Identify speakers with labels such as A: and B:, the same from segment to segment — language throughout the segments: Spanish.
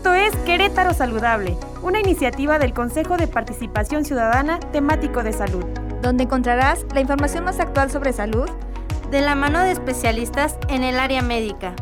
A: Esto es Querétaro Saludable, una iniciativa del Consejo de Participación Ciudadana temático de salud,
B: donde encontrarás la información más actual sobre salud
C: de la mano de especialistas en el área médica.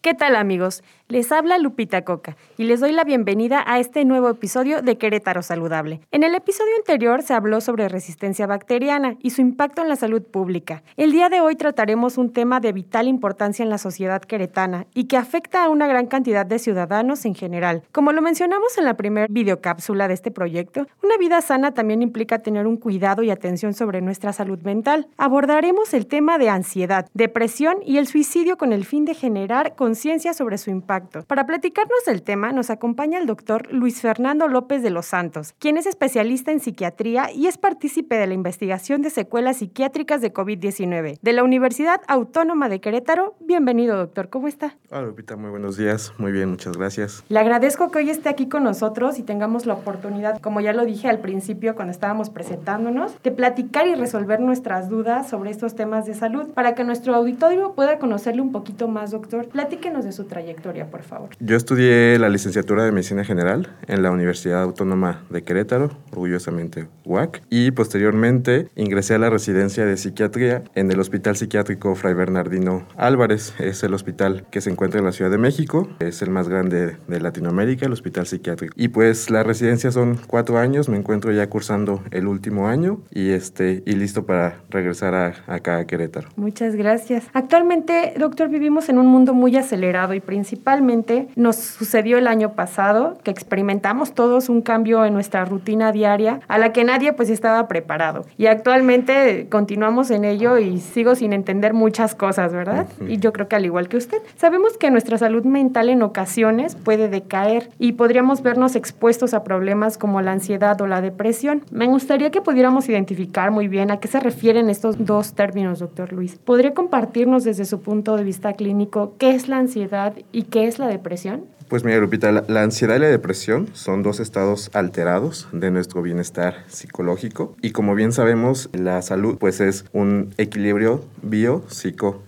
A: ¿Qué tal amigos? Les habla Lupita Coca y les doy la bienvenida a este nuevo episodio de Querétaro Saludable. En el episodio anterior se habló sobre resistencia bacteriana y su impacto en la salud pública. El día de hoy trataremos un tema de vital importancia en la sociedad queretana y que afecta a una gran cantidad de ciudadanos en general. Como lo mencionamos en la primera videocápsula de este proyecto, una vida sana también implica tener un cuidado y atención sobre nuestra salud mental. Abordaremos el tema de ansiedad, depresión y el suicidio con el fin de generar conciencia sobre su impacto para platicarnos del tema nos acompaña el doctor Luis Fernando López de los Santos, quien es especialista en psiquiatría y es partícipe de la investigación de secuelas psiquiátricas de COVID-19 de la Universidad Autónoma de Querétaro. Bienvenido, doctor. ¿Cómo está?
D: Hola, Lupita. Muy buenos días. Muy bien, muchas gracias.
A: Le agradezco que hoy esté aquí con nosotros y tengamos la oportunidad, como ya lo dije al principio cuando estábamos presentándonos, de platicar y resolver nuestras dudas sobre estos temas de salud para que nuestro auditorio pueda conocerle un poquito más, doctor. Platíquenos de su trayectoria por favor.
D: Yo estudié la licenciatura de Medicina General en la Universidad Autónoma de Querétaro, orgullosamente UAC, y posteriormente ingresé a la residencia de psiquiatría en el Hospital Psiquiátrico Fray Bernardino Álvarez. Es el hospital que se encuentra en la Ciudad de México, es el más grande de Latinoamérica, el Hospital Psiquiátrico. Y pues la residencia son cuatro años, me encuentro ya cursando el último año y, este, y listo para regresar a, acá a Querétaro.
A: Muchas gracias. Actualmente, doctor, vivimos en un mundo muy acelerado y principal nos sucedió el año pasado, que experimentamos todos un cambio en nuestra rutina diaria a la que nadie pues estaba preparado. Y actualmente continuamos en ello y sigo sin entender muchas cosas, ¿verdad? Y yo creo que al igual que usted, sabemos que nuestra salud mental en ocasiones puede decaer y podríamos vernos expuestos a problemas como la ansiedad o la depresión. Me gustaría que pudiéramos identificar muy bien a qué se refieren estos dos términos, doctor Luis. ¿Podría compartirnos desde su punto de vista clínico qué es la ansiedad y qué es la depresión?
D: Pues mira, Lupita, la, ansiedad y la depresión son dos estados alterados de nuestro bienestar psicológico y como bien sabemos, la salud pues es un equilibrio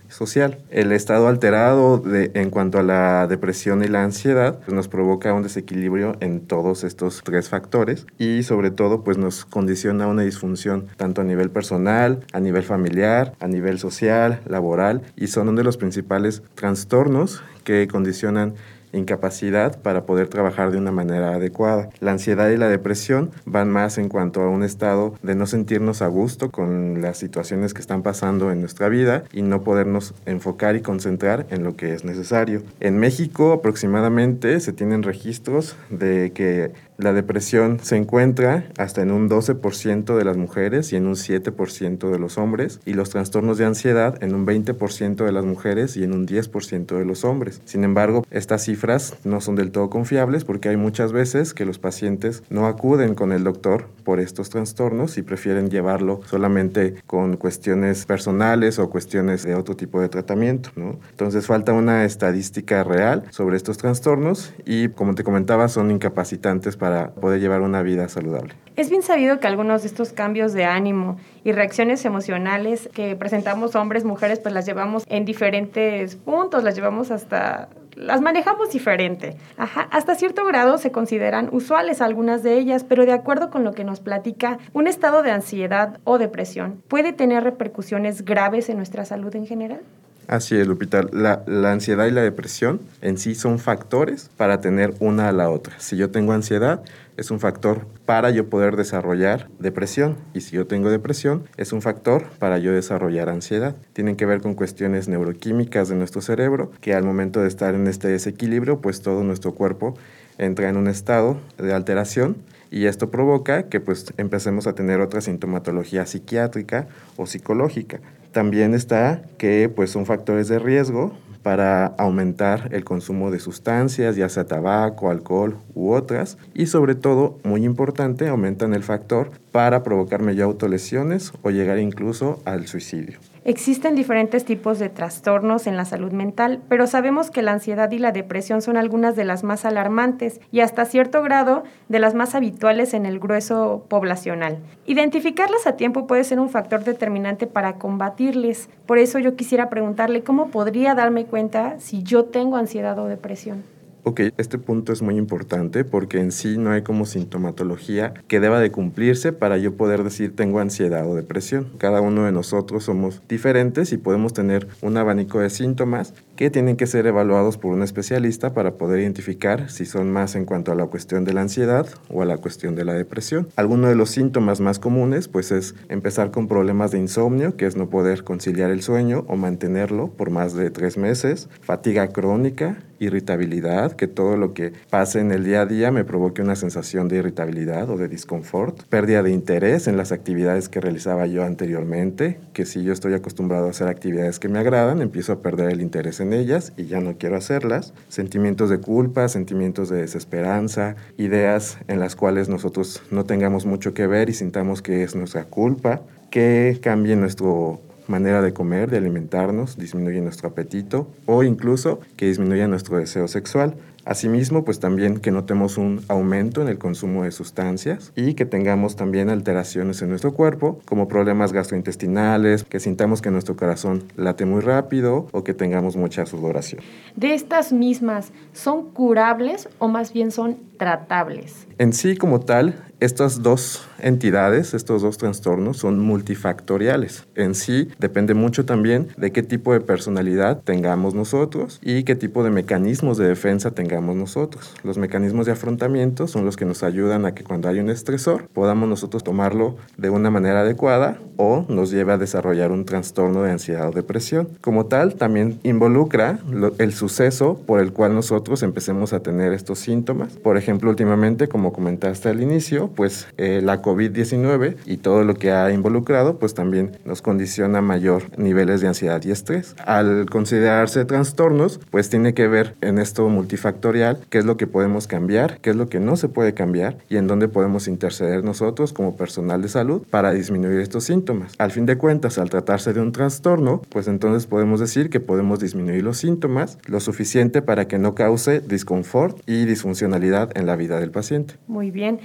D: biopsicosocial. El estado alterado en cuanto a la depresión y la ansiedad pues, nos provoca un desequilibrio en todos estos tres factores y sobre todo pues nos condiciona una disfunción tanto a nivel personal, a nivel familiar, a nivel social, laboral y son uno de los principales trastornos que condicionan incapacidad para poder trabajar de una manera adecuada. La ansiedad y la depresión van más en cuanto a un estado de no sentirnos a gusto con las situaciones que están pasando en nuestra vida y no podernos enfocar y concentrar en lo que es necesario. En México aproximadamente se tienen registros de que la depresión se encuentra hasta en un 12% de las mujeres y en un 7% de los hombres y los trastornos de ansiedad en un 20% de las mujeres y en un 10% de los hombres. Sin embargo, estas cifras no son del todo confiables porque hay muchas veces que los pacientes no acuden con el doctor por estos trastornos y prefieren llevarlo solamente con cuestiones personales o cuestiones de otro tipo de tratamiento. Entonces falta una estadística real sobre estos trastornos y como te comentaba son incapacitantes para para poder llevar una vida saludable.
A: Es bien sabido que algunos de estos cambios de ánimo y reacciones emocionales que presentamos hombres, mujeres, pues las llevamos en diferentes puntos, las llevamos hasta las manejamos diferente. Ajá, hasta cierto grado se consideran usuales algunas de ellas, pero de acuerdo con lo que nos platica, un estado de ansiedad o depresión puede tener repercusiones graves en nuestra salud en general.
D: Así es, Lupita. La, la, ansiedad y la depresión en sí son factores para tener una a la otra. Si yo tengo ansiedad, es un factor para yo poder desarrollar depresión. Y si yo tengo depresión, es un factor para yo desarrollar ansiedad. Tienen que ver con cuestiones neuroquímicas de nuestro cerebro, que al momento de estar en este desequilibrio, pues todo nuestro cuerpo entra en un estado de alteración y esto provoca que pues empecemos a tener otra sintomatología psiquiátrica o psicológica. También está que pues son factores de riesgo para aumentar el consumo de sustancias, ya sea tabaco, alcohol u otras, y sobre todo, muy importante, aumentan el factor para provocarme ya autolesiones o llegar incluso al suicidio.
A: Existen diferentes tipos de trastornos en la salud mental, pero sabemos que la ansiedad y la depresión son algunas de las más alarmantes y hasta cierto grado de las más habituales en el grueso poblacional. Identificarlas a tiempo puede ser un factor determinante para combatirles. Por eso yo quisiera preguntarle cómo podría darme cuenta si yo tengo ansiedad o depresión.
D: Ok, este punto es muy importante porque en sí no hay como sintomatología que deba de cumplirse para yo poder decir tengo ansiedad o depresión. Cada uno de nosotros somos diferentes y podemos tener un abanico de síntomas que tienen que ser evaluados por un especialista para poder identificar si son más en cuanto a la cuestión de la ansiedad o a la cuestión de la depresión. Alguno de los síntomas más comunes pues es empezar con problemas de insomnio, que es no poder conciliar el sueño o mantenerlo por más de tres meses, fatiga crónica, irritabilidad, que todo lo que pase en el día a día me provoque una sensación de irritabilidad o de disconfort, pérdida de interés en las actividades que realizaba yo anteriormente, que si yo estoy acostumbrado a hacer actividades que me agradan, empiezo a perder el interés en ellas y ya no quiero hacerlas, sentimientos de culpa, sentimientos de desesperanza, ideas en las cuales nosotros no tengamos mucho que ver y sintamos que es nuestra culpa, que cambie nuestro manera de comer, de alimentarnos, disminuye nuestro apetito o incluso que disminuya nuestro deseo sexual. Asimismo, pues también que notemos un aumento en el consumo de sustancias y que tengamos también alteraciones en nuestro cuerpo, como problemas gastrointestinales, que sintamos que nuestro corazón late muy rápido o que tengamos mucha sudoración.
A: De estas mismas, ¿son curables o más bien son tratables?
D: En sí, como tal, estas dos entidades, estos dos trastornos son multifactoriales. En sí depende mucho también de qué tipo de personalidad tengamos nosotros y qué tipo de mecanismos de defensa tengamos nosotros. Los mecanismos de afrontamiento son los que nos ayudan a que cuando hay un estresor podamos nosotros tomarlo de una manera adecuada o nos lleve a desarrollar un trastorno de ansiedad o depresión. Como tal, también involucra el suceso por el cual nosotros empecemos a tener estos síntomas. Por ejemplo, últimamente, como comentaste al inicio, pues eh, la COVID-19 y todo lo que ha involucrado, pues también nos condiciona mayor niveles de ansiedad y estrés. Al considerarse trastornos, pues tiene que ver en esto multifactorial qué es lo que podemos cambiar, qué es lo que no se puede cambiar y en dónde podemos interceder nosotros como personal de salud para disminuir estos síntomas. Al fin de cuentas, al tratarse de un trastorno, pues entonces podemos decir que podemos disminuir los síntomas lo suficiente para que no cause disconfort y disfuncionalidad en la vida del paciente.
A: Muy bien.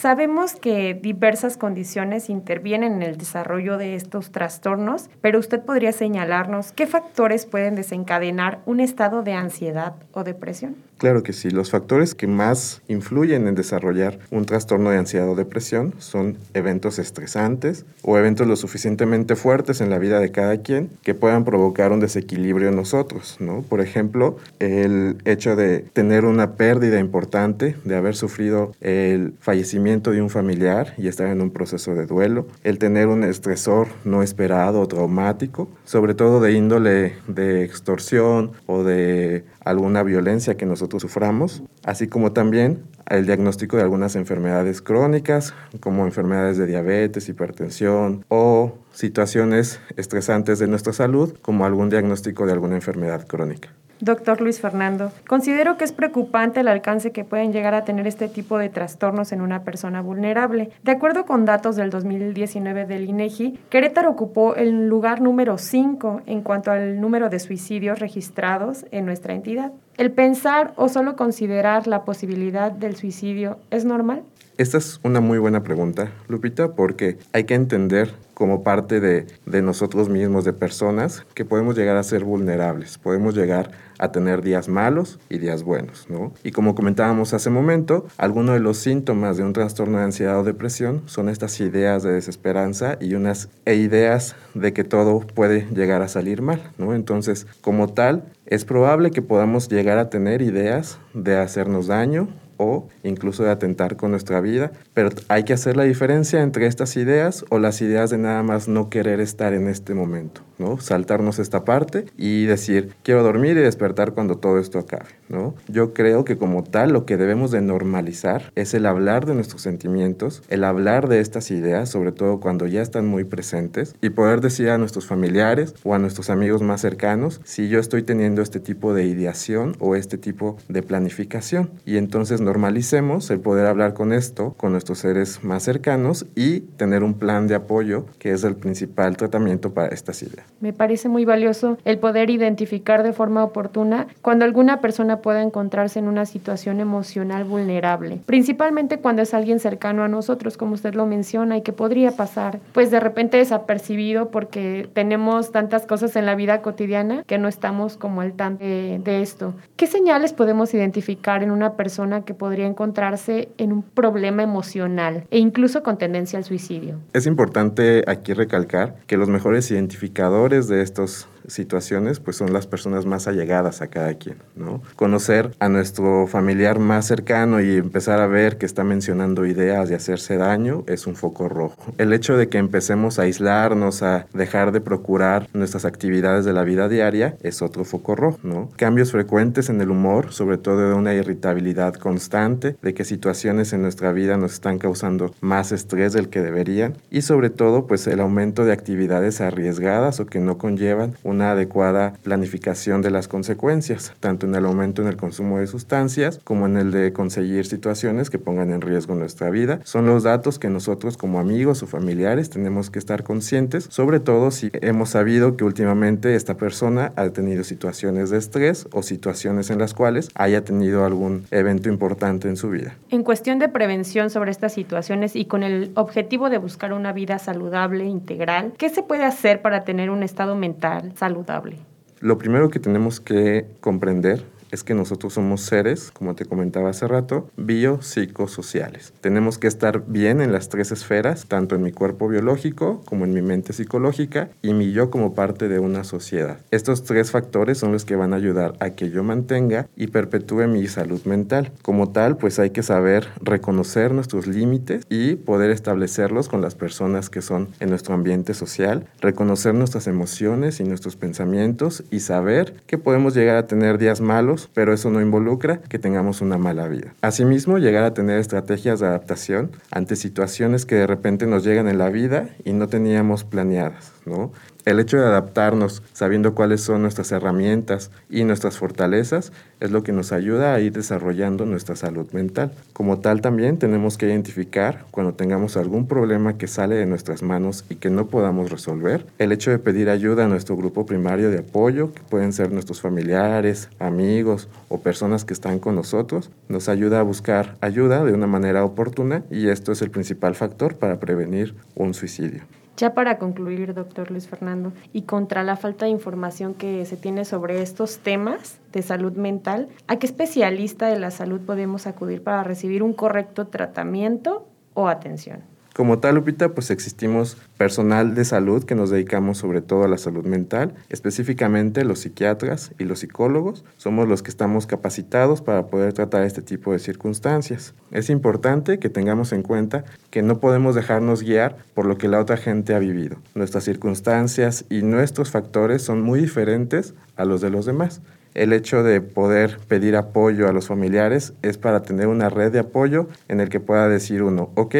A: Sabemos que diversas condiciones intervienen en el desarrollo de estos trastornos, pero usted podría señalarnos qué factores pueden desencadenar un estado de ansiedad o depresión.
D: Claro que sí, los factores que más influyen en desarrollar un trastorno de ansiedad o depresión son eventos estresantes o eventos lo suficientemente fuertes en la vida de cada quien que puedan provocar un desequilibrio en nosotros, ¿no? Por ejemplo, el hecho de tener una pérdida importante, de haber sufrido el fallecimiento de un familiar y estar en un proceso de duelo, el tener un estresor no esperado o traumático, sobre todo de índole de extorsión o de alguna violencia que nosotros suframos, así como también el diagnóstico de algunas enfermedades crónicas, como enfermedades de diabetes, hipertensión o situaciones estresantes de nuestra salud, como algún diagnóstico de alguna enfermedad crónica.
A: Doctor Luis Fernando, considero que es preocupante el alcance que pueden llegar a tener este tipo de trastornos en una persona vulnerable. De acuerdo con datos del 2019 del INEGI, Querétaro ocupó el lugar número 5 en cuanto al número de suicidios registrados en nuestra entidad. ¿El pensar o solo considerar la posibilidad del suicidio es normal?
D: Esta es una muy buena pregunta, Lupita, porque hay que entender como parte de, de, nosotros mismos, de personas, que podemos llegar a ser vulnerables, podemos llegar a tener días malos y días buenos, ¿no? Y como comentábamos hace momento, algunos de los síntomas de un trastorno de ansiedad o depresión son estas ideas de desesperanza y unas e ideas de que todo puede llegar a salir mal, ¿no? Entonces, como tal, es probable que podamos llegar a tener ideas de hacernos daño o incluso de atentar con nuestra vida, pero hay que hacer la diferencia entre estas ideas o las ideas de nada más no querer estar en este momento, ¿no? Saltarnos esta parte y decir, quiero dormir y despertar cuando todo esto acabe, ¿no? Yo creo que como tal lo que debemos de normalizar es el hablar de nuestros sentimientos, el hablar de estas ideas, sobre todo cuando ya están muy presentes y poder decir a nuestros familiares o a nuestros amigos más cercanos si yo estoy teniendo este tipo de ideación o este tipo de planificación y entonces normalicemos el poder hablar con esto, con nuestros seres más cercanos y tener un plan de apoyo que es el principal tratamiento para estas ideas.
A: Me parece muy valioso el poder identificar de forma oportuna cuando alguna persona pueda encontrarse en una situación emocional vulnerable, principalmente cuando es alguien cercano a nosotros, como usted lo menciona, y que podría pasar, pues de repente desapercibido porque tenemos tantas cosas en la vida cotidiana que no estamos como al tanto de, de esto. ¿Qué señales podemos identificar en una persona que podría encontrarse en un problema emocional e incluso con tendencia al suicidio?
D: Es importante aquí recalcar que los mejores identificadores de estos situaciones, pues son las personas más allegadas a cada quien, ¿no? Conocer a nuestro familiar más cercano y empezar a ver que está mencionando ideas de hacerse daño es un foco rojo. El hecho de que empecemos a aislarnos, a dejar de procurar nuestras actividades de la vida diaria es otro foco rojo, ¿no? Cambios frecuentes en el humor, sobre todo de una irritabilidad constante, de que situaciones en nuestra vida nos están causando más estrés del que deberían y sobre todo pues el aumento de actividades arriesgadas o que no conllevan un una adecuada planificación de las consecuencias, tanto en el aumento en el consumo de sustancias como en el de conseguir situaciones que pongan en riesgo nuestra vida. Son los datos que nosotros como amigos o familiares tenemos que estar conscientes, sobre todo si hemos sabido que últimamente esta persona ha tenido situaciones de estrés o situaciones en las cuales haya tenido algún evento importante en su vida.
A: En cuestión de prevención sobre estas situaciones y con el objetivo de buscar una vida saludable, integral, ¿qué se puede hacer para tener un estado mental saludable?
D: Lo primero que tenemos que comprender es que nosotros somos seres, como te comentaba hace rato, biopsicosociales. Tenemos que estar bien en las tres esferas, tanto en mi cuerpo biológico como en mi mente psicológica y mi yo como parte de una sociedad. Estos tres factores son los que van a ayudar a que yo mantenga y perpetúe mi salud mental. Como tal, pues hay que saber reconocer nuestros límites y poder establecerlos con las personas que son en nuestro ambiente social, reconocer nuestras emociones y nuestros pensamientos y saber que podemos llegar a tener días malos pero eso no involucra que tengamos una mala vida. Asimismo, llegar a tener estrategias de adaptación ante situaciones que de repente nos llegan en la vida y no teníamos planeadas, ¿no? El hecho de adaptarnos sabiendo cuáles son nuestras herramientas y nuestras fortalezas es lo que nos ayuda a ir desarrollando nuestra salud mental. Como tal también tenemos que identificar cuando tengamos algún problema que sale de nuestras manos y que no podamos resolver. El hecho de pedir ayuda a nuestro grupo primario de apoyo, que pueden ser nuestros familiares, amigos o personas que están con nosotros, nos ayuda a buscar ayuda de una manera oportuna y esto es el principal factor para prevenir un suicidio.
A: Ya para concluir, doctor Luis Fernando, y contra la falta de información que se tiene sobre estos temas de salud mental, ¿a qué especialista de la salud podemos acudir para recibir un correcto tratamiento o atención?
D: Como tal, Lupita, pues existimos personal de salud que nos dedicamos sobre todo a la salud mental, específicamente los psiquiatras y los psicólogos. Somos los que estamos capacitados para poder tratar este tipo de circunstancias. Es importante que tengamos en cuenta que no podemos dejarnos guiar por lo que la otra gente ha vivido. Nuestras circunstancias y nuestros factores son muy diferentes a los de los demás el hecho de poder pedir apoyo a los familiares es para tener una red de apoyo en el que pueda decir uno, ok,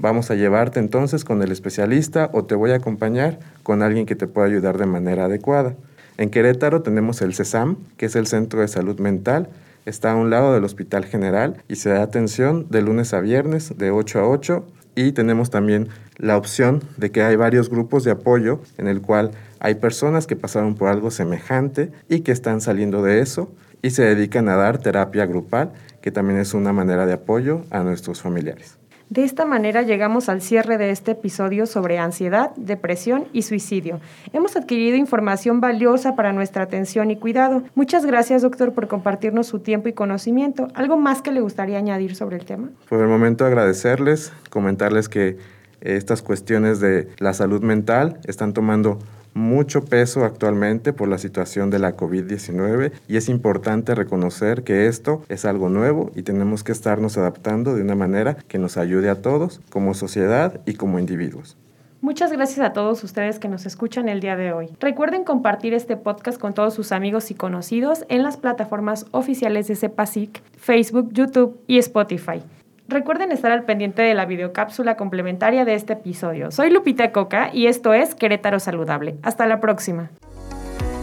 D: Vamos a llevarte entonces con el especialista o te voy a acompañar con alguien que te pueda ayudar de manera adecuada. En Querétaro tenemos el CESAM, que es el Centro de Salud Mental. Está a un lado del Hospital General y se da atención de lunes a viernes de 8 a 8. Y tenemos también la opción de que hay varios grupos de apoyo en el cual hay personas que pasaron por algo semejante y que están saliendo de eso y se dedican a dar terapia grupal, que también es una manera de apoyo a nuestros familiares.
A: De esta manera llegamos al cierre de este episodio sobre ansiedad, depresión y suicidio. Hemos adquirido información valiosa para nuestra atención y cuidado. Muchas gracias, doctor, por compartirnos su tiempo y conocimiento. ¿Algo más que le gustaría añadir sobre el tema?
D: Por el momento agradecerles, comentarles que estas cuestiones de la salud mental están tomando mucho peso actualmente por la situación de la COVID-19 y es importante reconocer que esto es algo nuevo y tenemos que estarnos adaptando de una manera que nos ayude a todos como sociedad y como individuos.
A: Muchas gracias a todos ustedes que nos escuchan el día de hoy. Recuerden compartir este podcast con todos sus amigos y conocidos en las plataformas oficiales de CEPASIC, Facebook, YouTube y Spotify. Recuerden estar al pendiente de la videocápsula complementaria de este episodio. Soy Lupita Coca y esto es Querétaro Saludable. Hasta la próxima.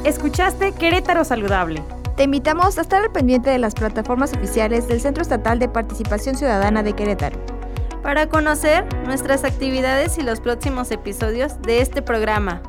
A: Escuchaste Querétaro Saludable
B: Te invitamos a estar al pendiente de las plataformas oficiales del Centro Estatal de Participación Ciudadana de Querétaro.
C: Para conocer nuestras actividades y los próximos episodios de este programa.